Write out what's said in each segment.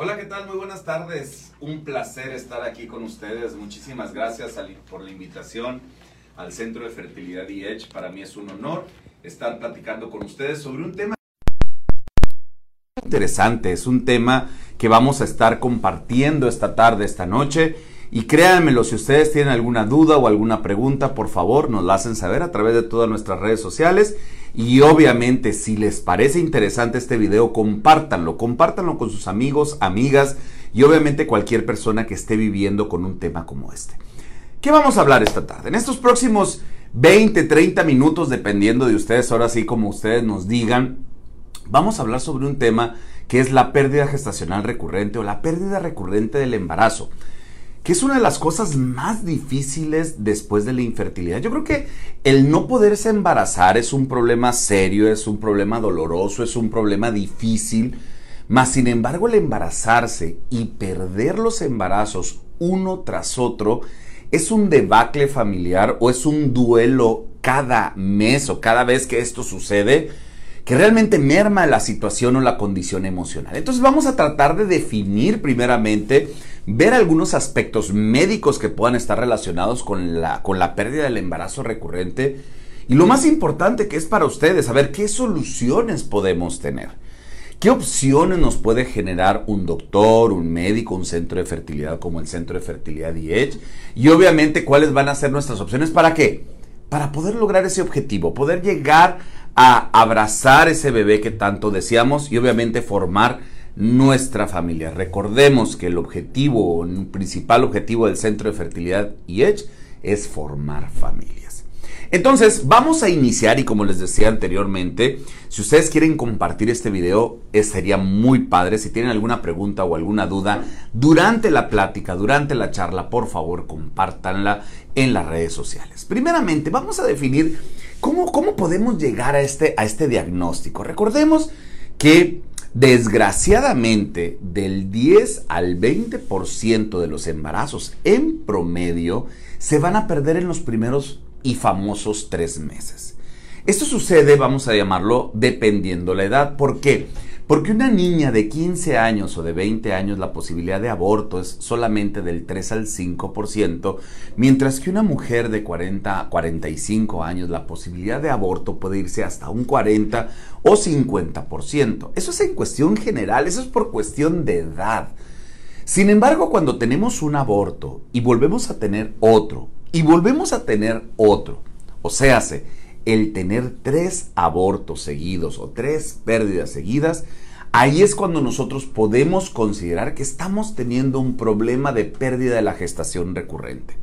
Hola, ¿qué tal? Muy buenas tardes. Un placer estar aquí con ustedes. Muchísimas gracias por la invitación al Centro de Fertilidad y Edge. Para mí es un honor estar platicando con ustedes sobre un tema interesante. Es un tema que vamos a estar compartiendo esta tarde, esta noche. Y créanmelo, si ustedes tienen alguna duda o alguna pregunta, por favor, nos la hacen saber a través de todas nuestras redes sociales. Y obviamente, si les parece interesante este video, compártanlo, compártanlo con sus amigos, amigas y obviamente cualquier persona que esté viviendo con un tema como este. ¿Qué vamos a hablar esta tarde? En estos próximos 20, 30 minutos, dependiendo de ustedes, ahora sí como ustedes nos digan, vamos a hablar sobre un tema que es la pérdida gestacional recurrente o la pérdida recurrente del embarazo que es una de las cosas más difíciles después de la infertilidad. Yo creo que el no poderse embarazar es un problema serio, es un problema doloroso, es un problema difícil, mas sin embargo el embarazarse y perder los embarazos uno tras otro es un debacle familiar o es un duelo cada mes o cada vez que esto sucede que realmente merma la situación o la condición emocional. Entonces vamos a tratar de definir primeramente ver algunos aspectos médicos que puedan estar relacionados con la, con la pérdida del embarazo recurrente. Y lo más importante que es para ustedes, saber qué soluciones podemos tener. ¿Qué opciones nos puede generar un doctor, un médico, un centro de fertilidad como el Centro de Fertilidad Edge? Y obviamente cuáles van a ser nuestras opciones para qué? Para poder lograr ese objetivo, poder llegar a abrazar ese bebé que tanto deseamos y obviamente formar nuestra familia. Recordemos que el objetivo, el principal objetivo del Centro de Fertilidad Edge es formar familias. Entonces, vamos a iniciar y como les decía anteriormente, si ustedes quieren compartir este video, eh, sería muy padre. Si tienen alguna pregunta o alguna duda durante la plática, durante la charla, por favor, compártanla en las redes sociales. Primeramente, vamos a definir cómo, cómo podemos llegar a este, a este diagnóstico. Recordemos que Desgraciadamente, del 10 al 20% de los embarazos en promedio se van a perder en los primeros y famosos tres meses. Esto sucede, vamos a llamarlo, dependiendo la edad. ¿Por qué? Porque una niña de 15 años o de 20 años la posibilidad de aborto es solamente del 3 al 5%, mientras que una mujer de 40 a 45 años la posibilidad de aborto puede irse hasta un 40 o 50%. Eso es en cuestión general, eso es por cuestión de edad. Sin embargo, cuando tenemos un aborto y volvemos a tener otro, y volvemos a tener otro, o sea, el tener tres abortos seguidos o tres pérdidas seguidas, ahí es cuando nosotros podemos considerar que estamos teniendo un problema de pérdida de la gestación recurrente.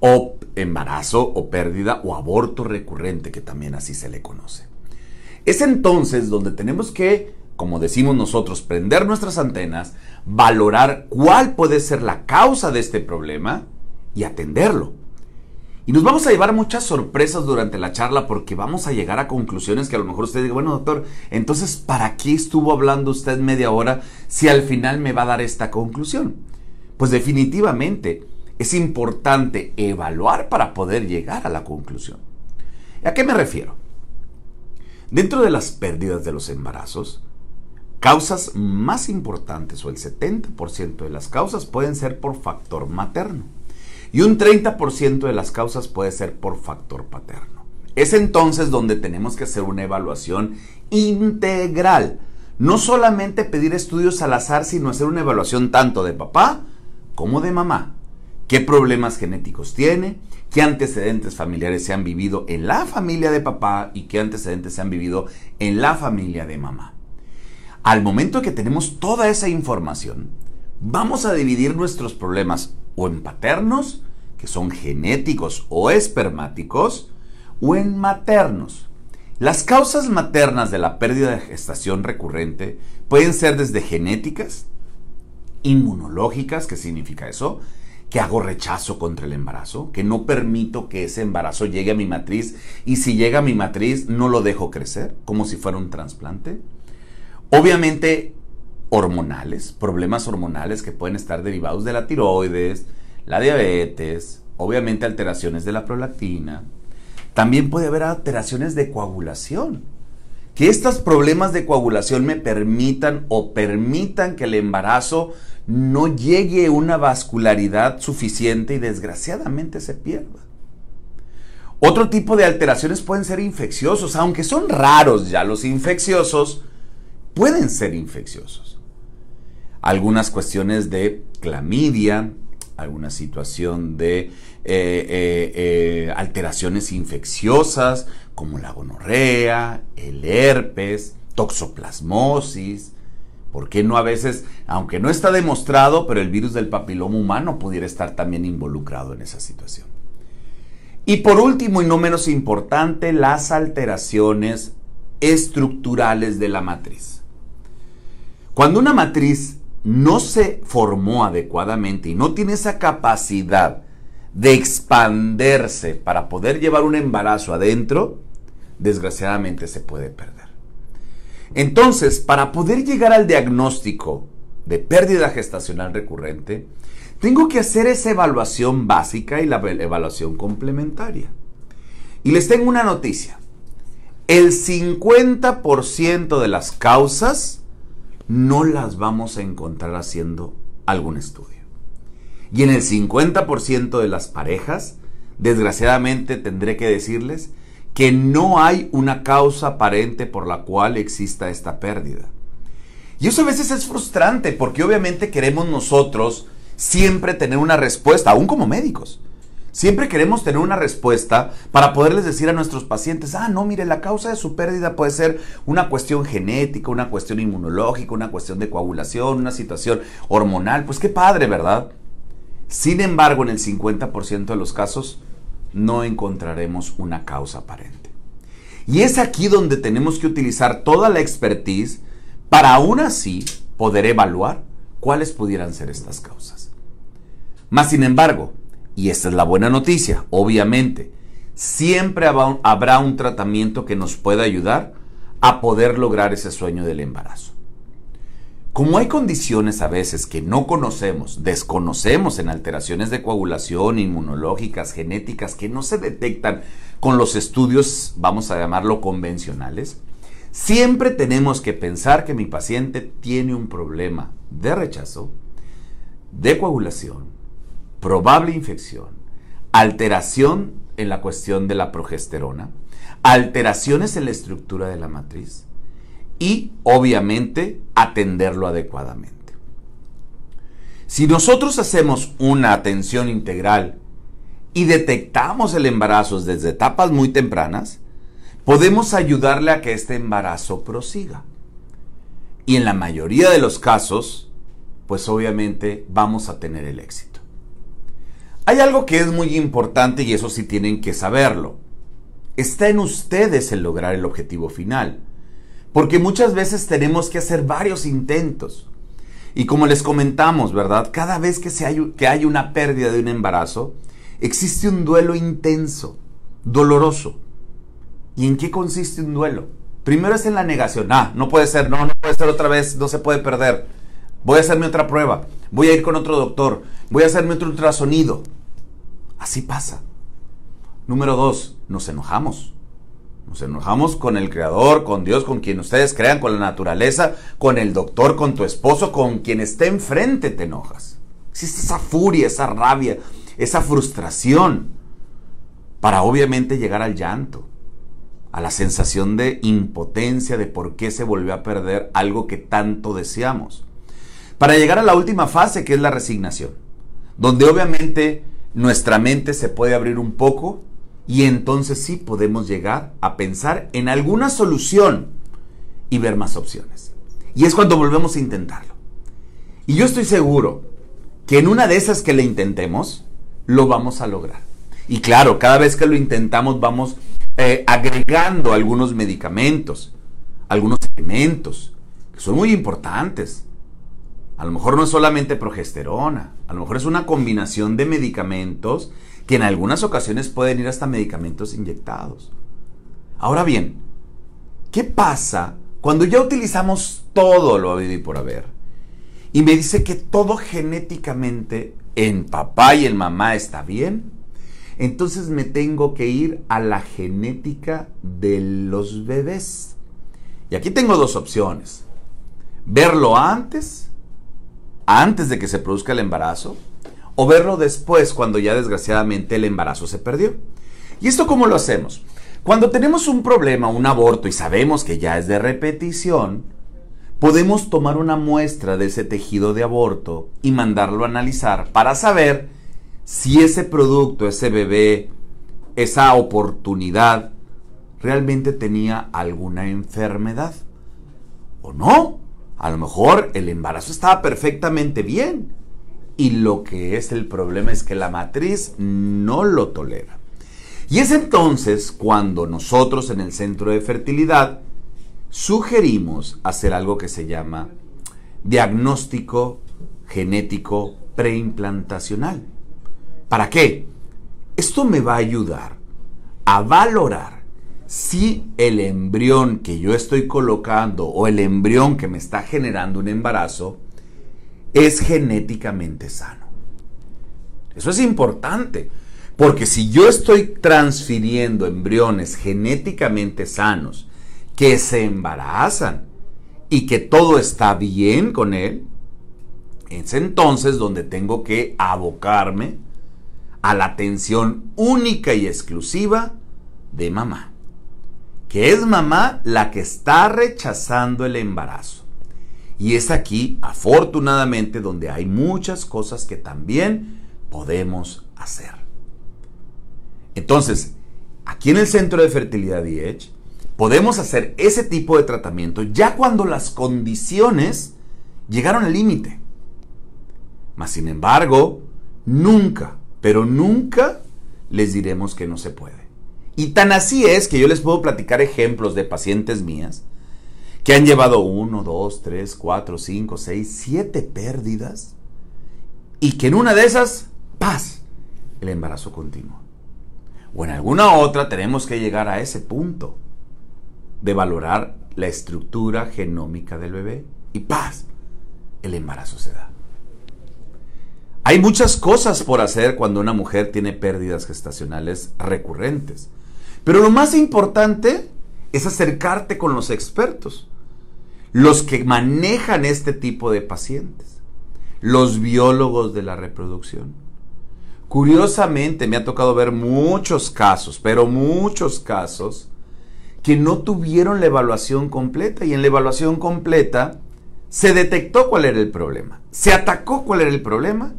O embarazo o pérdida o aborto recurrente, que también así se le conoce. Es entonces donde tenemos que, como decimos nosotros, prender nuestras antenas, valorar cuál puede ser la causa de este problema y atenderlo. Y nos vamos a llevar muchas sorpresas durante la charla porque vamos a llegar a conclusiones que a lo mejor usted diga, bueno doctor, entonces ¿para qué estuvo hablando usted media hora si al final me va a dar esta conclusión? Pues definitivamente es importante evaluar para poder llegar a la conclusión. ¿A qué me refiero? Dentro de las pérdidas de los embarazos, causas más importantes o el 70% de las causas pueden ser por factor materno y un 30% de las causas puede ser por factor paterno. Es entonces donde tenemos que hacer una evaluación integral. No solamente pedir estudios al azar, sino hacer una evaluación tanto de papá como de mamá. ¿Qué problemas genéticos tiene? ¿Qué antecedentes familiares se han vivido en la familia de papá y qué antecedentes se han vivido en la familia de mamá? Al momento que tenemos toda esa información, vamos a dividir nuestros problemas o en paternos, que son genéticos o espermáticos, o en maternos. Las causas maternas de la pérdida de gestación recurrente pueden ser desde genéticas, inmunológicas, ¿qué significa eso? Que hago rechazo contra el embarazo, que no permito que ese embarazo llegue a mi matriz y si llega a mi matriz no lo dejo crecer, como si fuera un trasplante. Obviamente hormonales, problemas hormonales que pueden estar derivados de la tiroides, la diabetes, obviamente alteraciones de la prolactina. También puede haber alteraciones de coagulación, que estos problemas de coagulación me permitan o permitan que el embarazo no llegue una vascularidad suficiente y desgraciadamente se pierda. Otro tipo de alteraciones pueden ser infecciosos, aunque son raros ya los infecciosos, pueden ser infecciosos. Algunas cuestiones de clamidia, alguna situación de eh, eh, eh, alteraciones infecciosas como la gonorrea, el herpes, toxoplasmosis. ¿Por qué no a veces, aunque no está demostrado, pero el virus del papiloma humano pudiera estar también involucrado en esa situación? Y por último y no menos importante, las alteraciones estructurales de la matriz. Cuando una matriz no se formó adecuadamente y no tiene esa capacidad de expanderse para poder llevar un embarazo adentro, desgraciadamente se puede perder. Entonces, para poder llegar al diagnóstico de pérdida gestacional recurrente, tengo que hacer esa evaluación básica y la evaluación complementaria. Y les tengo una noticia. El 50% de las causas no las vamos a encontrar haciendo algún estudio. Y en el 50% de las parejas, desgraciadamente tendré que decirles que no hay una causa aparente por la cual exista esta pérdida. Y eso a veces es frustrante porque obviamente queremos nosotros siempre tener una respuesta, aún como médicos. Siempre queremos tener una respuesta para poderles decir a nuestros pacientes, ah, no, mire, la causa de su pérdida puede ser una cuestión genética, una cuestión inmunológica, una cuestión de coagulación, una situación hormonal. Pues qué padre, ¿verdad? Sin embargo, en el 50% de los casos no encontraremos una causa aparente. Y es aquí donde tenemos que utilizar toda la expertise para aún así poder evaluar cuáles pudieran ser estas causas. Más sin embargo, y esta es la buena noticia, obviamente, siempre habrá un tratamiento que nos pueda ayudar a poder lograr ese sueño del embarazo. Como hay condiciones a veces que no conocemos, desconocemos en alteraciones de coagulación, inmunológicas, genéticas, que no se detectan con los estudios, vamos a llamarlo convencionales, siempre tenemos que pensar que mi paciente tiene un problema de rechazo, de coagulación, probable infección, alteración en la cuestión de la progesterona, alteraciones en la estructura de la matriz y obviamente atenderlo adecuadamente. Si nosotros hacemos una atención integral y detectamos el embarazo desde etapas muy tempranas, podemos ayudarle a que este embarazo prosiga. Y en la mayoría de los casos, pues obviamente vamos a tener el éxito. Hay algo que es muy importante y eso sí tienen que saberlo. Está en ustedes el lograr el objetivo final. Porque muchas veces tenemos que hacer varios intentos. Y como les comentamos, ¿verdad? Cada vez que, se hay, que hay una pérdida de un embarazo, existe un duelo intenso, doloroso. ¿Y en qué consiste un duelo? Primero es en la negación. Ah, no puede ser, no, no puede ser otra vez, no se puede perder. Voy a hacerme otra prueba. Voy a ir con otro doctor. Voy a hacerme otro ultrasonido. Así pasa. Número dos, nos enojamos. Nos enojamos con el Creador, con Dios, con quien ustedes crean, con la naturaleza, con el doctor, con tu esposo, con quien esté enfrente te enojas. Existe esa furia, esa rabia, esa frustración para obviamente llegar al llanto, a la sensación de impotencia de por qué se volvió a perder algo que tanto deseamos. Para llegar a la última fase que es la resignación, donde obviamente nuestra mente se puede abrir un poco y entonces sí podemos llegar a pensar en alguna solución y ver más opciones. Y es cuando volvemos a intentarlo. Y yo estoy seguro que en una de esas que le intentemos, lo vamos a lograr. Y claro, cada vez que lo intentamos vamos eh, agregando algunos medicamentos, algunos elementos, que son muy importantes. A lo mejor no es solamente progesterona, a lo mejor es una combinación de medicamentos que en algunas ocasiones pueden ir hasta medicamentos inyectados. Ahora bien, ¿qué pasa cuando ya utilizamos todo lo habido y por haber? Y me dice que todo genéticamente en papá y en mamá está bien. Entonces me tengo que ir a la genética de los bebés. Y aquí tengo dos opciones. Verlo antes, antes de que se produzca el embarazo, o verlo después cuando ya desgraciadamente el embarazo se perdió. ¿Y esto cómo lo hacemos? Cuando tenemos un problema, un aborto, y sabemos que ya es de repetición, podemos tomar una muestra de ese tejido de aborto y mandarlo a analizar para saber si ese producto, ese bebé, esa oportunidad realmente tenía alguna enfermedad o no. A lo mejor el embarazo estaba perfectamente bien y lo que es el problema es que la matriz no lo tolera. Y es entonces cuando nosotros en el centro de fertilidad sugerimos hacer algo que se llama diagnóstico genético preimplantacional. ¿Para qué? Esto me va a ayudar a valorar si el embrión que yo estoy colocando o el embrión que me está generando un embarazo es genéticamente sano. Eso es importante, porque si yo estoy transfiriendo embriones genéticamente sanos que se embarazan y que todo está bien con él, es entonces donde tengo que abocarme a la atención única y exclusiva de mamá, que es mamá la que está rechazando el embarazo. Y es aquí, afortunadamente, donde hay muchas cosas que también podemos hacer. Entonces, aquí en el Centro de Fertilidad Edge, podemos hacer ese tipo de tratamiento ya cuando las condiciones llegaron al límite. Mas, sin embargo, nunca, pero nunca les diremos que no se puede. Y tan así es que yo les puedo platicar ejemplos de pacientes mías que han llevado uno, dos, tres, cuatro, cinco, seis, siete pérdidas y que en una de esas, paz, el embarazo continúa. O en alguna otra tenemos que llegar a ese punto de valorar la estructura genómica del bebé y paz, el embarazo se da. Hay muchas cosas por hacer cuando una mujer tiene pérdidas gestacionales recurrentes. Pero lo más importante es acercarte con los expertos, los que manejan este tipo de pacientes, los biólogos de la reproducción. Curiosamente me ha tocado ver muchos casos, pero muchos casos, que no tuvieron la evaluación completa y en la evaluación completa se detectó cuál era el problema, se atacó cuál era el problema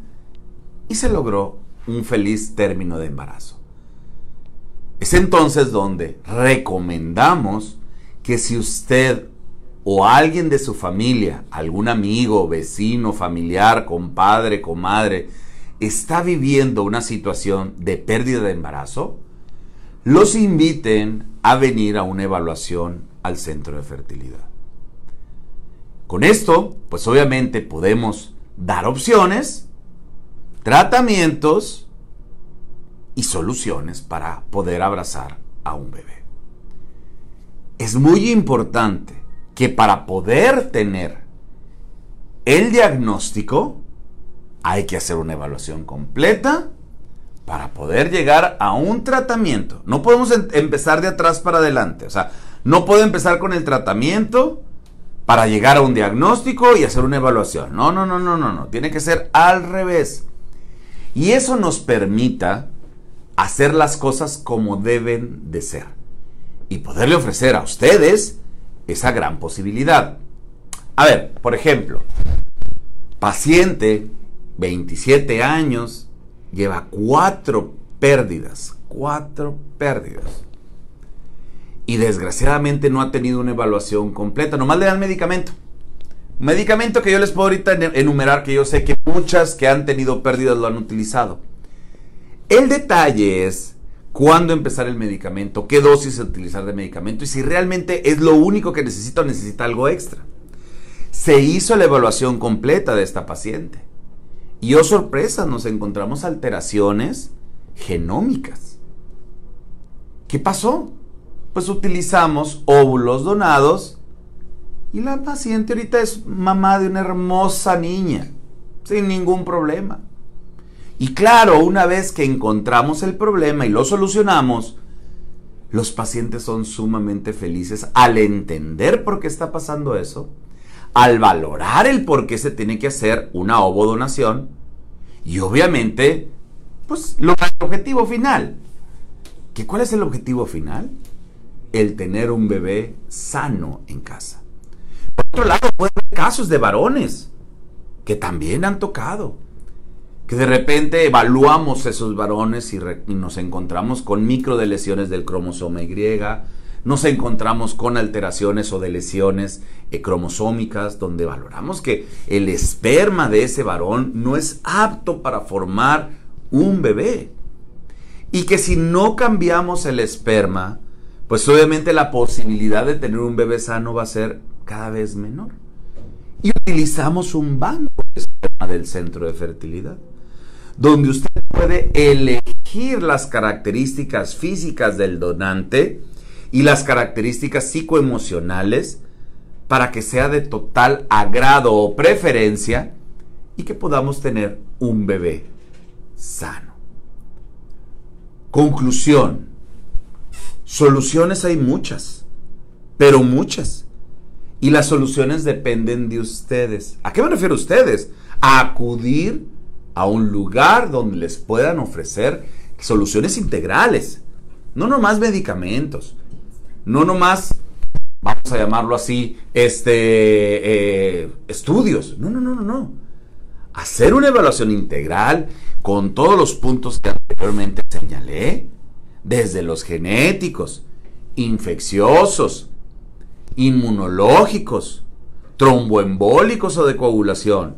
y se logró un feliz término de embarazo. Es entonces donde recomendamos que si usted o alguien de su familia, algún amigo, vecino, familiar, compadre, comadre, está viviendo una situación de pérdida de embarazo, los inviten a venir a una evaluación al centro de fertilidad. Con esto, pues obviamente podemos dar opciones, tratamientos y soluciones para poder abrazar a un bebé. Es muy importante que para poder tener el diagnóstico hay que hacer una evaluación completa para poder llegar a un tratamiento. No podemos em-, empezar de atrás para adelante. O sea, no puedo empezar con el tratamiento para llegar a un diagnóstico y hacer una evaluación. No, no, no, no, no, no. Tiene que ser al revés. Y eso nos permita hacer las cosas como deben de ser. Y poderle ofrecer a ustedes esa gran posibilidad. A ver, por ejemplo, paciente, 27 años, lleva cuatro pérdidas, cuatro pérdidas. Y desgraciadamente no ha tenido una evaluación completa, nomás le dan medicamento. Medicamento que yo les puedo ahorita enumerar, que yo sé que muchas que han tenido pérdidas lo han utilizado. El detalle es cuándo empezar el medicamento, qué dosis utilizar de medicamento y si realmente es lo único que necesita o necesita algo extra. Se hizo la evaluación completa de esta paciente. Y oh sorpresa, nos encontramos alteraciones genómicas. ¿Qué pasó? Pues utilizamos óvulos donados y la paciente ahorita es mamá de una hermosa niña, sin ningún problema. Y claro, una vez que encontramos el problema y lo solucionamos, los pacientes son sumamente felices al entender por qué está pasando eso, al valorar el por qué se tiene que hacer una ovodonación y obviamente, pues lograr el objetivo final. ¿Que ¿Cuál es el objetivo final? El tener un bebé sano en casa. Por otro lado, puede haber casos de varones que también han tocado que de repente evaluamos esos varones y, nos encontramos con micro lesiones del cromosoma Y, nos encontramos con alteraciones o de lesiones eh, cromosómicas donde valoramos que el esperma de ese varón no es apto para formar un bebé. Y que si no cambiamos el esperma, pues obviamente la posibilidad de tener un bebé sano va a ser cada vez menor. Y utilizamos un banco de esperma del centro de fertilidad donde usted puede elegir las características físicas del donante y las características psicoemocionales para que sea de total agrado o preferencia y que podamos tener un bebé sano. Conclusión. Soluciones hay muchas, pero muchas. Y las soluciones dependen de ustedes. ¿A qué me refiero ustedes? A acudir a un lugar donde les puedan ofrecer soluciones integrales, no nomás medicamentos, no nomás, vamos a llamarlo así, este, eh, estudios, no, no, no, no, no. Hacer una evaluación integral con todos los puntos que anteriormente señalé, desde los genéticos, infecciosos, inmunológicos, tromboembólicos o de coagulación,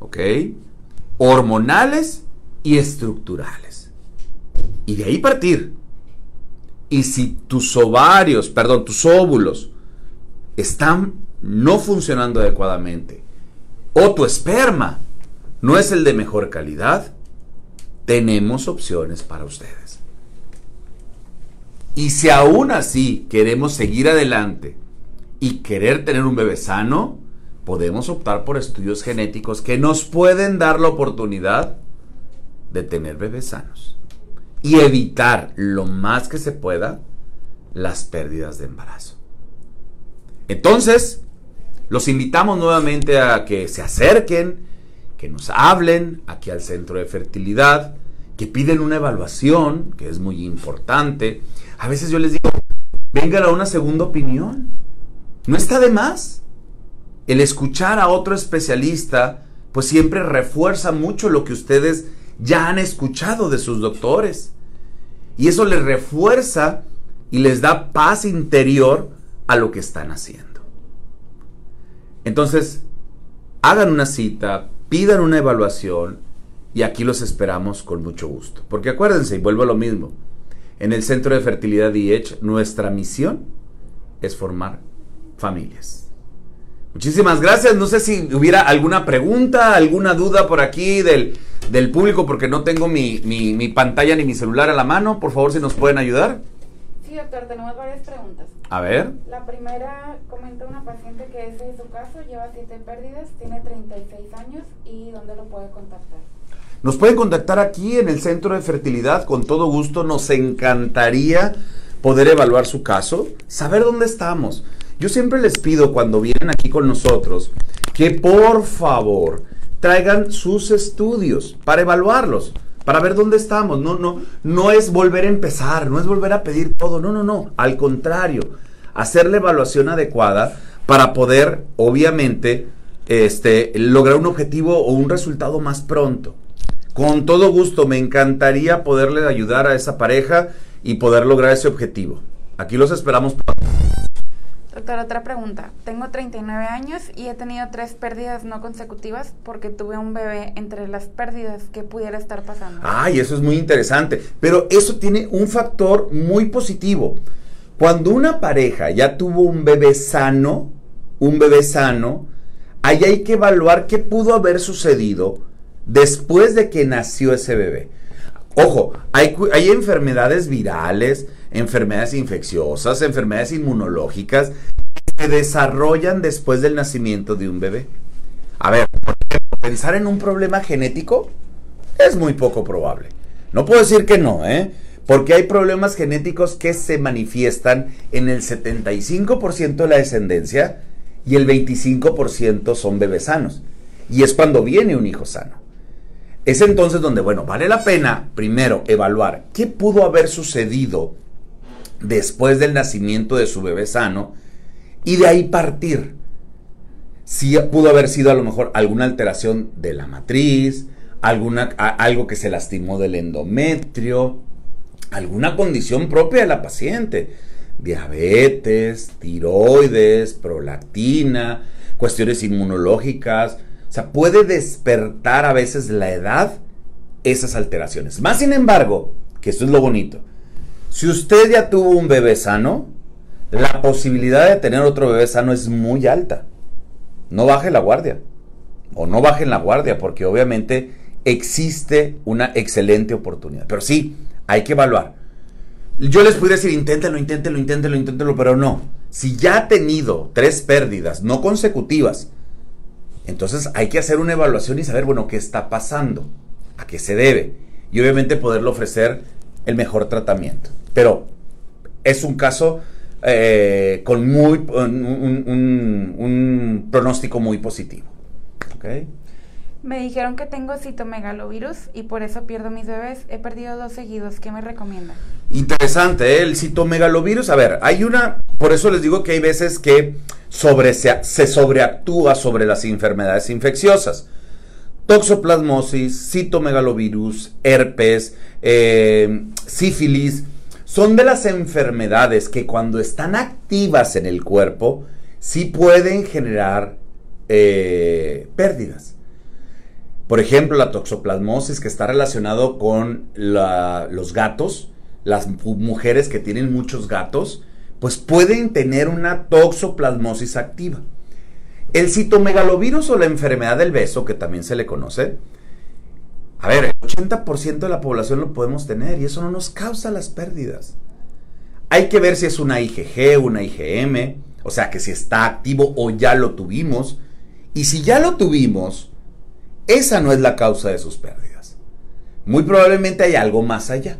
¿ok? Hormonales y estructurales. Y de ahí partir. Y si tus ovarios, perdón, tus óvulos están no funcionando adecuadamente o tu esperma no es el de mejor calidad, tenemos opciones para ustedes. Y si aún así queremos seguir adelante y querer tener un bebé sano, podemos optar por estudios genéticos que nos pueden dar la oportunidad de tener bebés sanos y evitar lo más que se pueda las pérdidas de embarazo. Entonces, los invitamos nuevamente a que se acerquen, que nos hablen aquí al centro de fertilidad, que piden una evaluación, que es muy importante. A veces yo les digo, vengan a una segunda opinión. No está de más el escuchar a otro especialista, pues siempre refuerza mucho lo que ustedes ya han escuchado de sus doctores. Y eso les refuerza y les da paz interior a lo que están haciendo. Entonces, hagan una cita, pidan una evaluación y aquí los esperamos con mucho gusto. Porque acuérdense, y vuelvo a lo mismo, en el Centro de Fertilidad IH, nuestra misión es formar familias. Muchísimas gracias. No sé si hubiera alguna pregunta, alguna duda por aquí del, del público, porque no tengo mi, mi, pantalla ni mi celular a la mano. Por favor, si nos pueden ayudar. Sí, doctor, tenemos varias preguntas. A ver. La primera, comenta una paciente que ese es su caso, lleva siete pérdidas, tiene 36 años y ¿dónde lo puede contactar? Nos pueden contactar aquí en el Centro de Fertilidad, con todo gusto. Nos encantaría poder evaluar su caso, saber dónde estamos. Yo siempre les pido cuando vienen aquí con nosotros que por favor traigan sus estudios para evaluarlos, para ver dónde estamos. No, no, no es volver a empezar, no es volver a pedir todo, no, no, no. Al contrario, hacer la evaluación adecuada para poder, obviamente, este, lograr un objetivo o un resultado más pronto. Con todo gusto, me encantaría poderle ayudar a esa pareja y poder lograr ese objetivo. Aquí los esperamos. Otra pregunta. Tengo 39 años y he tenido tres pérdidas no consecutivas porque tuve un bebé entre las pérdidas que pudiera estar pasando. Ay, eso es muy interesante. Pero eso tiene un factor muy positivo. Cuando una pareja ya tuvo un bebé sano, un bebé sano, ahí hay que evaluar qué pudo haber sucedido después de que nació ese bebé. Ojo, hay, hay enfermedades virales, enfermedades infecciosas, enfermedades inmunológicas que se desarrollan después del nacimiento de un bebé. A ver, pensar en un problema genético es muy poco probable. No puedo decir que no, ¿eh? Porque hay problemas genéticos que se manifiestan en el 75% de la descendencia y el 25% son bebés sanos. Y es cuando viene un hijo sano. Es entonces donde, bueno, vale la pena primero evaluar qué pudo haber sucedido después del nacimiento de su bebé sano y de ahí partir. Si pudo haber sido a lo mejor alguna alteración de la matriz, alguna, algo que se lastimó del endometrio, alguna condición propia de la paciente, diabetes, tiroides, prolactina, cuestiones inmunológicas. O sea, puede despertar a veces la edad esas alteraciones. Más sin embargo, que esto es lo bonito, si usted ya tuvo un bebé sano, la posibilidad de tener otro bebé sano es muy alta. No baje la guardia. O no bajen la guardia, porque obviamente existe una excelente oportunidad. Pero sí, hay que evaluar. Yo les podría decir, inténtelo, inténtelo, inténtelo, inténtelo, pero no. Si ya ha tenido tres pérdidas no consecutivas, entonces hay que hacer una evaluación y saber, bueno, qué está pasando, a qué se debe. Y obviamente poderle ofrecer el mejor tratamiento. Pero es un caso eh, con muy, un, un, pronóstico muy positivo. ¿Okay? Me dijeron que tengo citomegalovirus y por eso pierdo mis bebés. He perdido dos seguidos. ¿Qué me recomienda? Interesante, ¿eh? el citomegalovirus. A ver, hay una, por eso les digo que hay veces que sobre, se, sobreactúa sobre las enfermedades infecciosas. Toxoplasmosis, citomegalovirus, herpes, eh, sífilis, son de las enfermedades que cuando están activas en el cuerpo, sí pueden generar eh, pérdidas. Por ejemplo, la toxoplasmosis que está relacionado con los gatos, las mujeres que tienen muchos gatos, pues pueden tener una toxoplasmosis activa. El citomegalovirus o la enfermedad del beso, que también se le conoce, a ver, el 80% de la población lo podemos tener y eso no nos causa las pérdidas. Hay que ver si es una IgG, una IgM, o sea, que si está activo o ya lo tuvimos. Y si ya lo tuvimos, esa no es la causa de sus pérdidas. Muy probablemente hay algo más allá.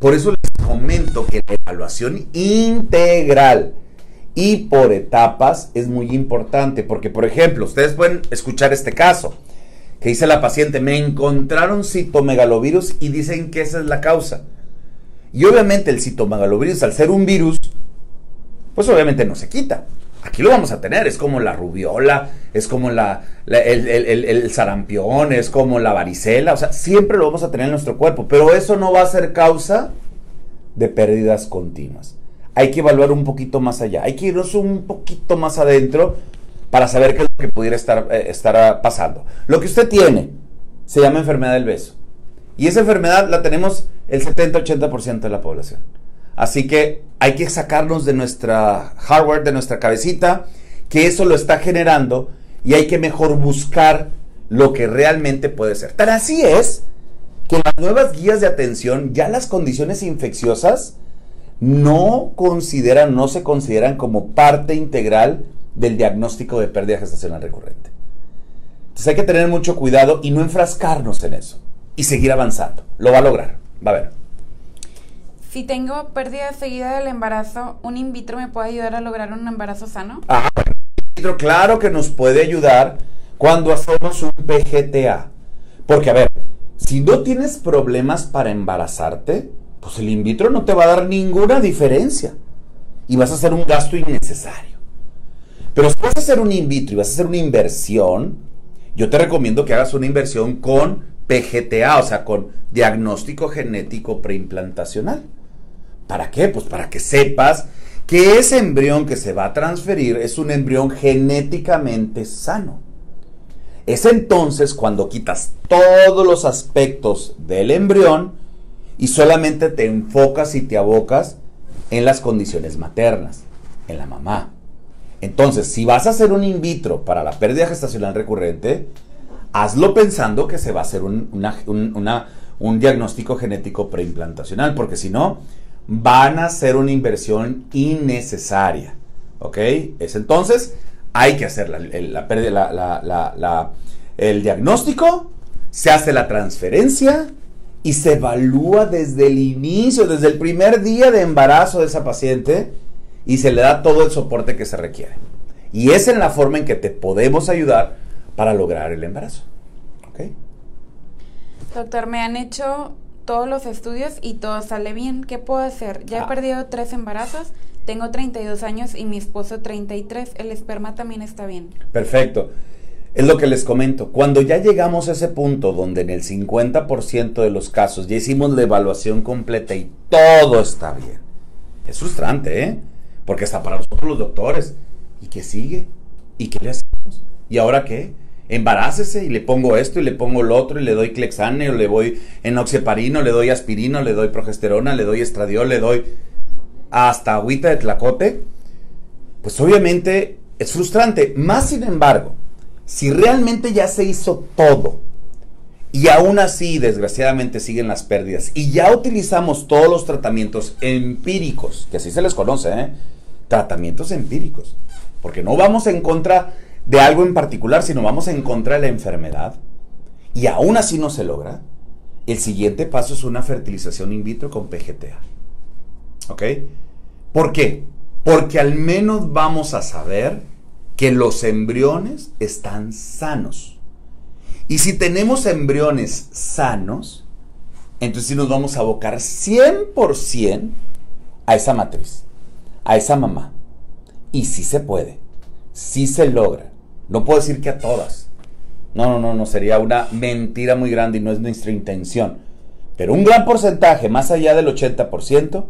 Por eso les comento que la evaluación integral y por etapas es muy importante. Porque, por ejemplo, ustedes pueden escuchar este caso que dice la paciente, me encontraron citomegalovirus y dicen que esa es la causa. Y obviamente el citomegalovirus, al ser un virus, pues obviamente no se quita. Aquí lo vamos a tener, es como la rubiola, es como la, el, sarampión, es como la varicela, o sea, siempre lo vamos a tener en nuestro cuerpo, pero eso no va a ser causa de pérdidas continuas. Hay que evaluar un poquito más allá, hay que irnos un poquito más adentro para saber qué es lo que pudiera estar, eh, estar pasando. Lo que usted tiene se llama enfermedad del beso. Y esa enfermedad la tenemos el 70-80% de la población. Así que hay que sacarnos de nuestra hardware, de nuestra cabecita, que eso lo está generando y hay que mejor buscar lo que realmente puede ser. Tan así es que las nuevas guías de atención ya las condiciones infecciosas no consideran, no se consideran como parte integral del diagnóstico de pérdida gestacional recurrente. Entonces hay que tener mucho cuidado y no enfrascarnos en eso y seguir avanzando. Lo va a lograr, va a ver. Si tengo pérdida seguida del embarazo, ¿un in vitro me puede ayudar a lograr un embarazo sano? Ah, bueno, in vitro claro que nos puede ayudar cuando hacemos un PGTA. Porque, a ver, si no tienes problemas para embarazarte, pues el in vitro no te va a dar ninguna diferencia. Y vas a hacer un gasto innecesario. Pero si vas a hacer un in vitro y vas a hacer una inversión, yo te recomiendo que hagas una inversión con PGTA, o sea, con diagnóstico genético preimplantacional. ¿Para qué? Pues para que sepas que ese embrión que se va a transferir es un embrión genéticamente sano. Es entonces cuando quitas todos los aspectos del embrión y solamente te enfocas y te abocas en las condiciones maternas, en la mamá. Entonces, si vas a hacer un in vitro para la pérdida gestacional recurrente, hazlo pensando que se va a hacer un, un diagnóstico genético preimplantacional, porque si no, van a ser una inversión innecesaria. ¿Ok? Es entonces, hay que hacer la, la, el diagnóstico, se hace la transferencia y se evalúa desde el inicio, desde el primer día de embarazo de esa paciente y se le da todo el soporte que se requiere. Y es en la forma en que te podemos ayudar para lograr el embarazo. ¿Ok? Doctor, me han hecho todos los estudios y todo sale bien. ¿Qué puedo hacer? Ya he Ah. perdido tres embarazos, tengo 32 años y mi esposo 33. El esperma también está bien. Perfecto. Es lo que les comento. Cuando ya llegamos a ese punto donde en el 50% de los casos ya hicimos la evaluación completa y todo está bien. Es frustrante, ¿eh? Porque hasta para nosotros los doctores. ¿Y qué sigue? ¿Y qué le hacemos? ¿Y ahora qué? Embarácese y le pongo esto y le pongo lo otro y le doy clexane o le doy enoxeparino, le doy aspirina, le doy progesterona, le doy estradiol, le doy hasta agüita de tlacote. Pues obviamente es frustrante. Más sin embargo, si realmente ya se hizo todo y aún así desgraciadamente siguen las pérdidas y ya utilizamos todos los tratamientos empíricos, que así se les conoce, ¿eh? Tratamientos empíricos, porque no vamos en contra de algo en particular, sino vamos en contra de la enfermedad y aún así no se logra, el siguiente paso es una fertilización in vitro con PGTA. ¿Ok? ¿Por qué? Porque al menos vamos a saber que los embriones están sanos. Y si tenemos embriones sanos, entonces sí nos vamos a abocar 100% a esa matriz, a esa mamá. Y sí se puede, sí se logra. No puedo decir que a todas. No, no, no, no, sería una mentira muy grande y no es nuestra intención. Pero un gran porcentaje, más allá del 80%,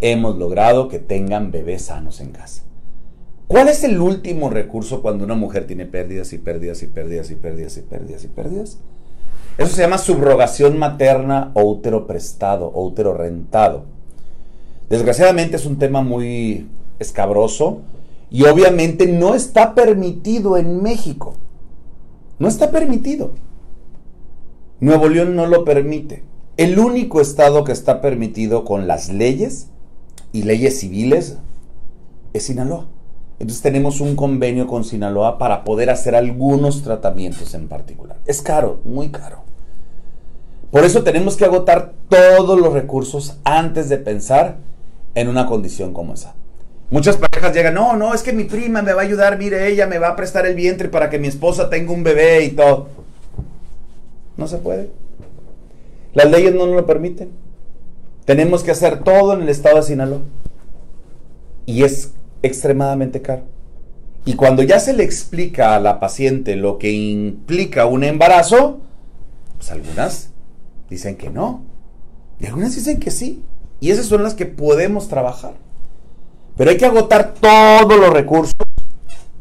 hemos logrado que tengan bebés sanos en casa. ¿Cuál es el último recurso cuando una mujer tiene pérdidas y pérdidas y pérdidas y pérdidas y pérdidas y pérdidas? Eso se llama subrogación materna o útero prestado o útero rentado. Desgraciadamente es un tema muy escabroso y obviamente no está permitido en México. No está permitido. Nuevo León no lo permite. El único estado que está permitido con las leyes y leyes civiles es Sinaloa. Entonces tenemos un convenio con Sinaloa para poder hacer algunos tratamientos en particular. Es caro, muy caro. Por eso tenemos que agotar todos los recursos antes de pensar en una condición como esa. Muchas parejas llegan, no, no, es que mi prima me va a ayudar, mire, ella me va a prestar el vientre para que mi esposa tenga un bebé y todo. No se puede. Las leyes no nos lo permiten. Tenemos que hacer todo en el estado de Sinaloa. Y es extremadamente caro. Y cuando ya se le explica a la paciente lo que implica un embarazo, pues algunas dicen que no. Y algunas dicen que sí. Y esas son las que podemos trabajar. Pero hay que agotar todos los recursos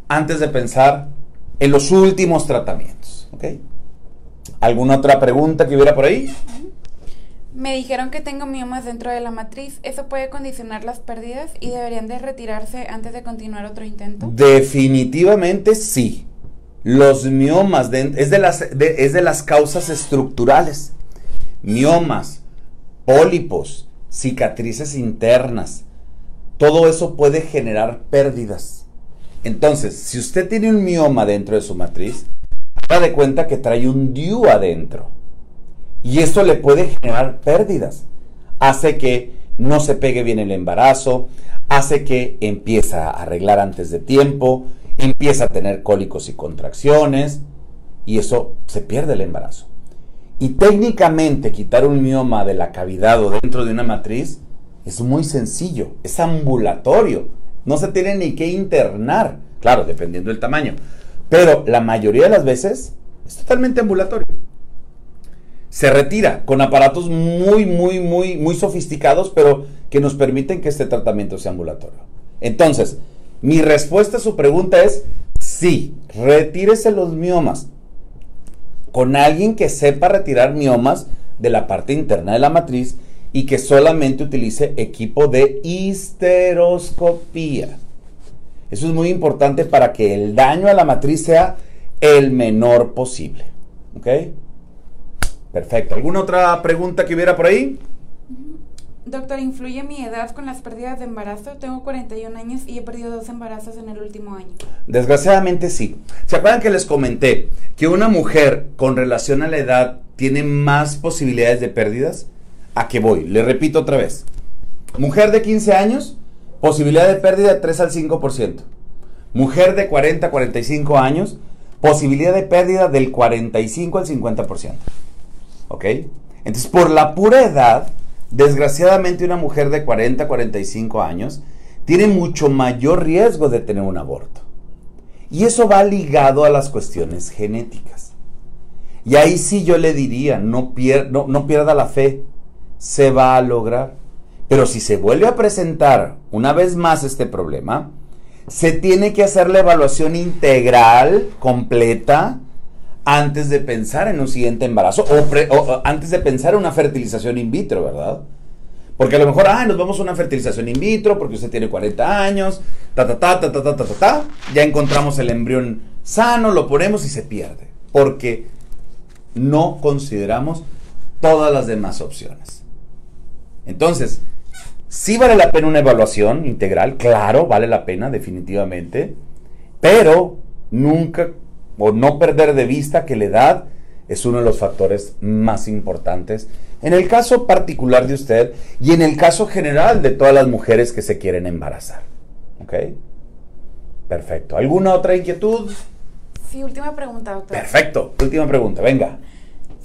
antes de pensar en los últimos tratamientos. ¿Alguna otra pregunta que hubiera por ahí? Me dijeron que tengo miomas dentro de la matriz. ¿Eso puede condicionar las pérdidas y deberían de retirarse antes de continuar otro intento? Definitivamente sí. Los miomas de- es, de las, de- es de las causas estructurales. Miomas, pólipos, cicatrices internas. Todo eso puede generar pérdidas. Entonces, si usted tiene un mioma dentro de su matriz, haga de cuenta que trae un DIU adentro. Y eso le puede generar pérdidas. Hace que no se pegue bien el embarazo, hace que empieza a arreglar antes de tiempo, empieza a tener cólicos y contracciones, y eso se pierde el embarazo. Y técnicamente quitar un mioma de la cavidad o dentro de una matriz es muy sencillo, es ambulatorio, no se tiene ni que internar, claro, dependiendo del tamaño, pero la mayoría de las veces es totalmente ambulatorio. Se retira con aparatos muy, muy, muy, muy sofisticados, pero que nos permiten que este tratamiento sea ambulatorio. Entonces, mi respuesta a su pregunta es sí, retírese los miomas con alguien que sepa retirar miomas de la parte interna de la matriz y que solamente utilice equipo de histeroscopía. Eso es muy importante para que el daño a la matriz sea el menor posible. ¿Ok? Perfecto. ¿Alguna otra pregunta que hubiera por ahí? Doctor, ¿influye mi edad con las pérdidas de embarazo? Tengo 41 años y he perdido dos embarazos en el último año. Desgraciadamente sí. ¿Se acuerdan que les comenté que una mujer con relación a la edad tiene más posibilidades de pérdidas? ¿A qué voy? Le repito otra vez. Mujer de 15 años, posibilidad de pérdida de 3 al 5%. Mujer de 40 a 45 años, posibilidad de pérdida del 45 al 50%. ¿Ok? Entonces, por la pura edad, desgraciadamente una mujer de 40 a 45 años tiene mucho mayor riesgo de tener un aborto. Y eso va ligado a las cuestiones genéticas. Y ahí sí yo le diría, no, no pierda la fe, se va a lograr. Pero si se vuelve a presentar una vez más este problema, se tiene que hacer la evaluación integral, completa, antes de pensar en un siguiente embarazo o, antes de pensar en una fertilización in vitro, ¿verdad? Porque a lo mejor, ah, nos vamos a una fertilización in vitro porque usted tiene 40 años, ta, ta, ta, ta, ta, ta, ta, ta, ya encontramos el embrión sano, lo ponemos y se pierde. Porque no consideramos todas las demás opciones. Entonces, sí vale la pena una evaluación integral, claro, vale la pena definitivamente, pero nunca o no perder de vista que la edad es uno de los factores más importantes en el caso particular de usted y en el caso general de todas las mujeres que se quieren embarazar. ¿Ok? Perfecto. ¿Alguna otra inquietud? Sí, última pregunta, doctor. Perfecto. Última pregunta, venga.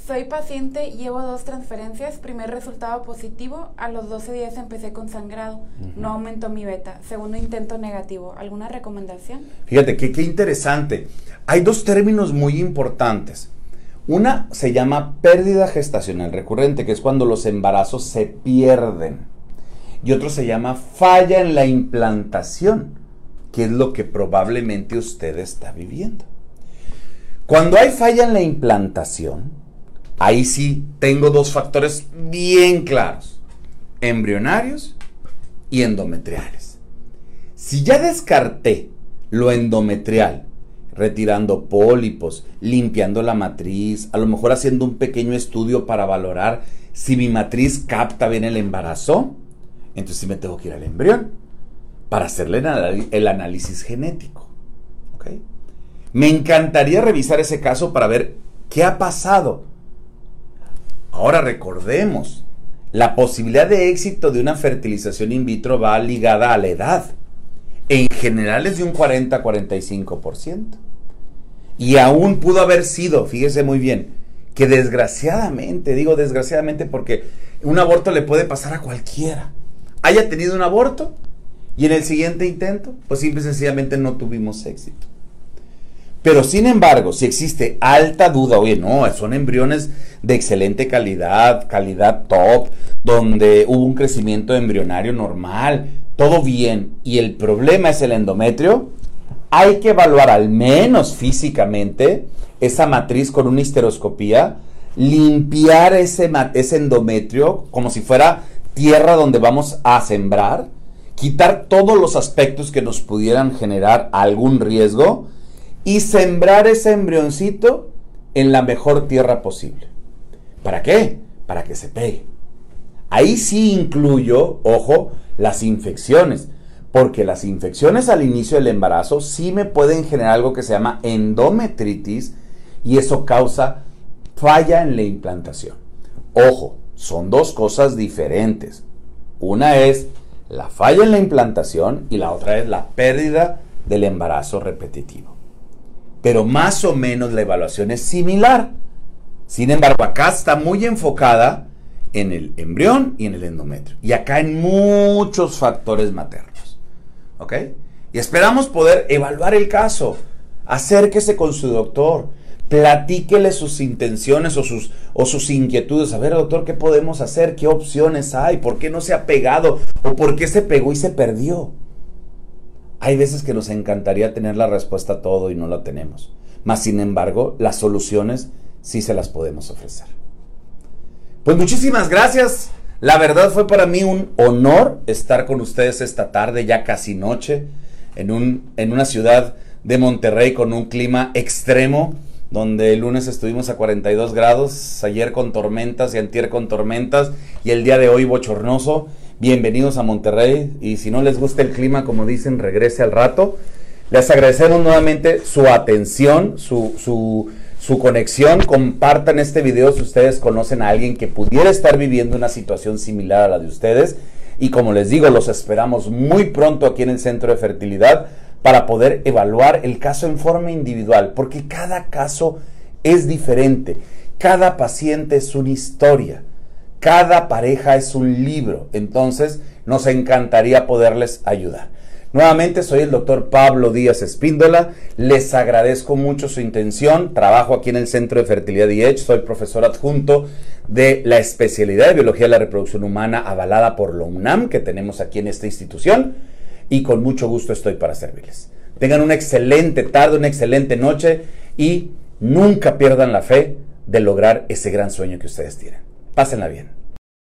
Soy paciente, llevo dos transferencias, primer resultado positivo, a los 12 días empecé con sangrado, no aumentó mi beta, segundo intento negativo. ¿Alguna recomendación? Fíjate, qué interesante. Hay dos términos muy importantes. Una se llama pérdida gestacional recurrente, que es cuando los embarazos se pierden. Y otro se llama falla en la implantación, que es lo que probablemente usted está viviendo. Cuando hay falla en la implantación, Ahí sí tengo dos factores bien claros, embrionarios y endometriales. Si ya descarté lo endometrial, retirando pólipos, limpiando la matriz, a lo mejor haciendo un pequeño estudio para valorar si mi matriz capta bien el embarazo, entonces sí me tengo que ir al embrión para hacerle el análisis genético. Me encantaría revisar ese caso para ver qué ha pasado Ahora recordemos, la posibilidad de éxito de una fertilización in vitro va ligada a la edad. En general es de un 40-45%. Y aún pudo haber sido, fíjese muy bien, que desgraciadamente, digo desgraciadamente porque un aborto le puede pasar a cualquiera, haya tenido un aborto y en el siguiente intento, pues simple y sencillamente no tuvimos éxito. Pero sin embargo, si existe alta duda, oye, no, son embriones de excelente calidad, calidad top, donde hubo un crecimiento embrionario normal, todo bien, y el problema es el endometrio, hay que evaluar al menos físicamente esa matriz con una histeroscopía, limpiar ese, ese endometrio como si fuera tierra donde vamos a sembrar, quitar todos los aspectos que nos pudieran generar algún riesgo, y sembrar ese embrioncito en la mejor tierra posible. ¿Para qué? Para que se pegue. Ahí sí incluyo, ojo, las infecciones, porque las infecciones al inicio del embarazo sí me pueden generar algo que se llama endometritis y eso causa falla en la implantación. Ojo, son dos cosas diferentes. Una es la falla en la implantación y la otra es la pérdida del embarazo repetitivo pero más o menos la evaluación es similar. Sin embargo, acá está muy enfocada en el embrión y en el endometrio. Y acá en muchos factores maternos. ¿Ok? Y esperamos poder evaluar el caso. Acérquese con su doctor. Platíquele sus intenciones o sus, o sus inquietudes. A ver, doctor, ¿qué podemos hacer? ¿Qué opciones hay? ¿Por qué no se ha pegado? ¿O por qué se pegó y se perdió? Hay veces que nos encantaría tener la respuesta a todo y no la tenemos. Mas, sin embargo, las soluciones sí se las podemos ofrecer. Pues muchísimas gracias. La verdad fue para mí un honor estar con ustedes esta tarde, ya casi noche, en, un, en una ciudad de Monterrey con un clima extremo, donde el lunes estuvimos a 42 grados, ayer con tormentas y antier con tormentas, y el día de hoy bochornoso bienvenidos a Monterrey y si no les gusta el clima, como dicen, regrese al rato. Les agradecemos nuevamente su atención, su, su conexión, compartan este video si ustedes conocen a alguien que pudiera estar viviendo una situación similar a la de ustedes. Y como les digo, los esperamos muy pronto aquí en el Centro de Fertilidad para poder evaluar el caso en forma individual, porque cada caso es diferente, cada paciente es una historia, cada pareja es un libro, entonces nos encantaría poderles ayudar. Nuevamente soy el doctor Pablo Díaz Espíndola. Les agradezco mucho su intención. Trabajo aquí en el Centro de Fertilidad y soy profesor adjunto de la especialidad de Biología de la Reproducción Humana avalada por la UNAM que tenemos aquí en esta institución y con mucho gusto estoy para servirles. Tengan una excelente tarde, una excelente noche y nunca pierdan la fe de lograr ese gran sueño que ustedes tienen. Pásenla bien.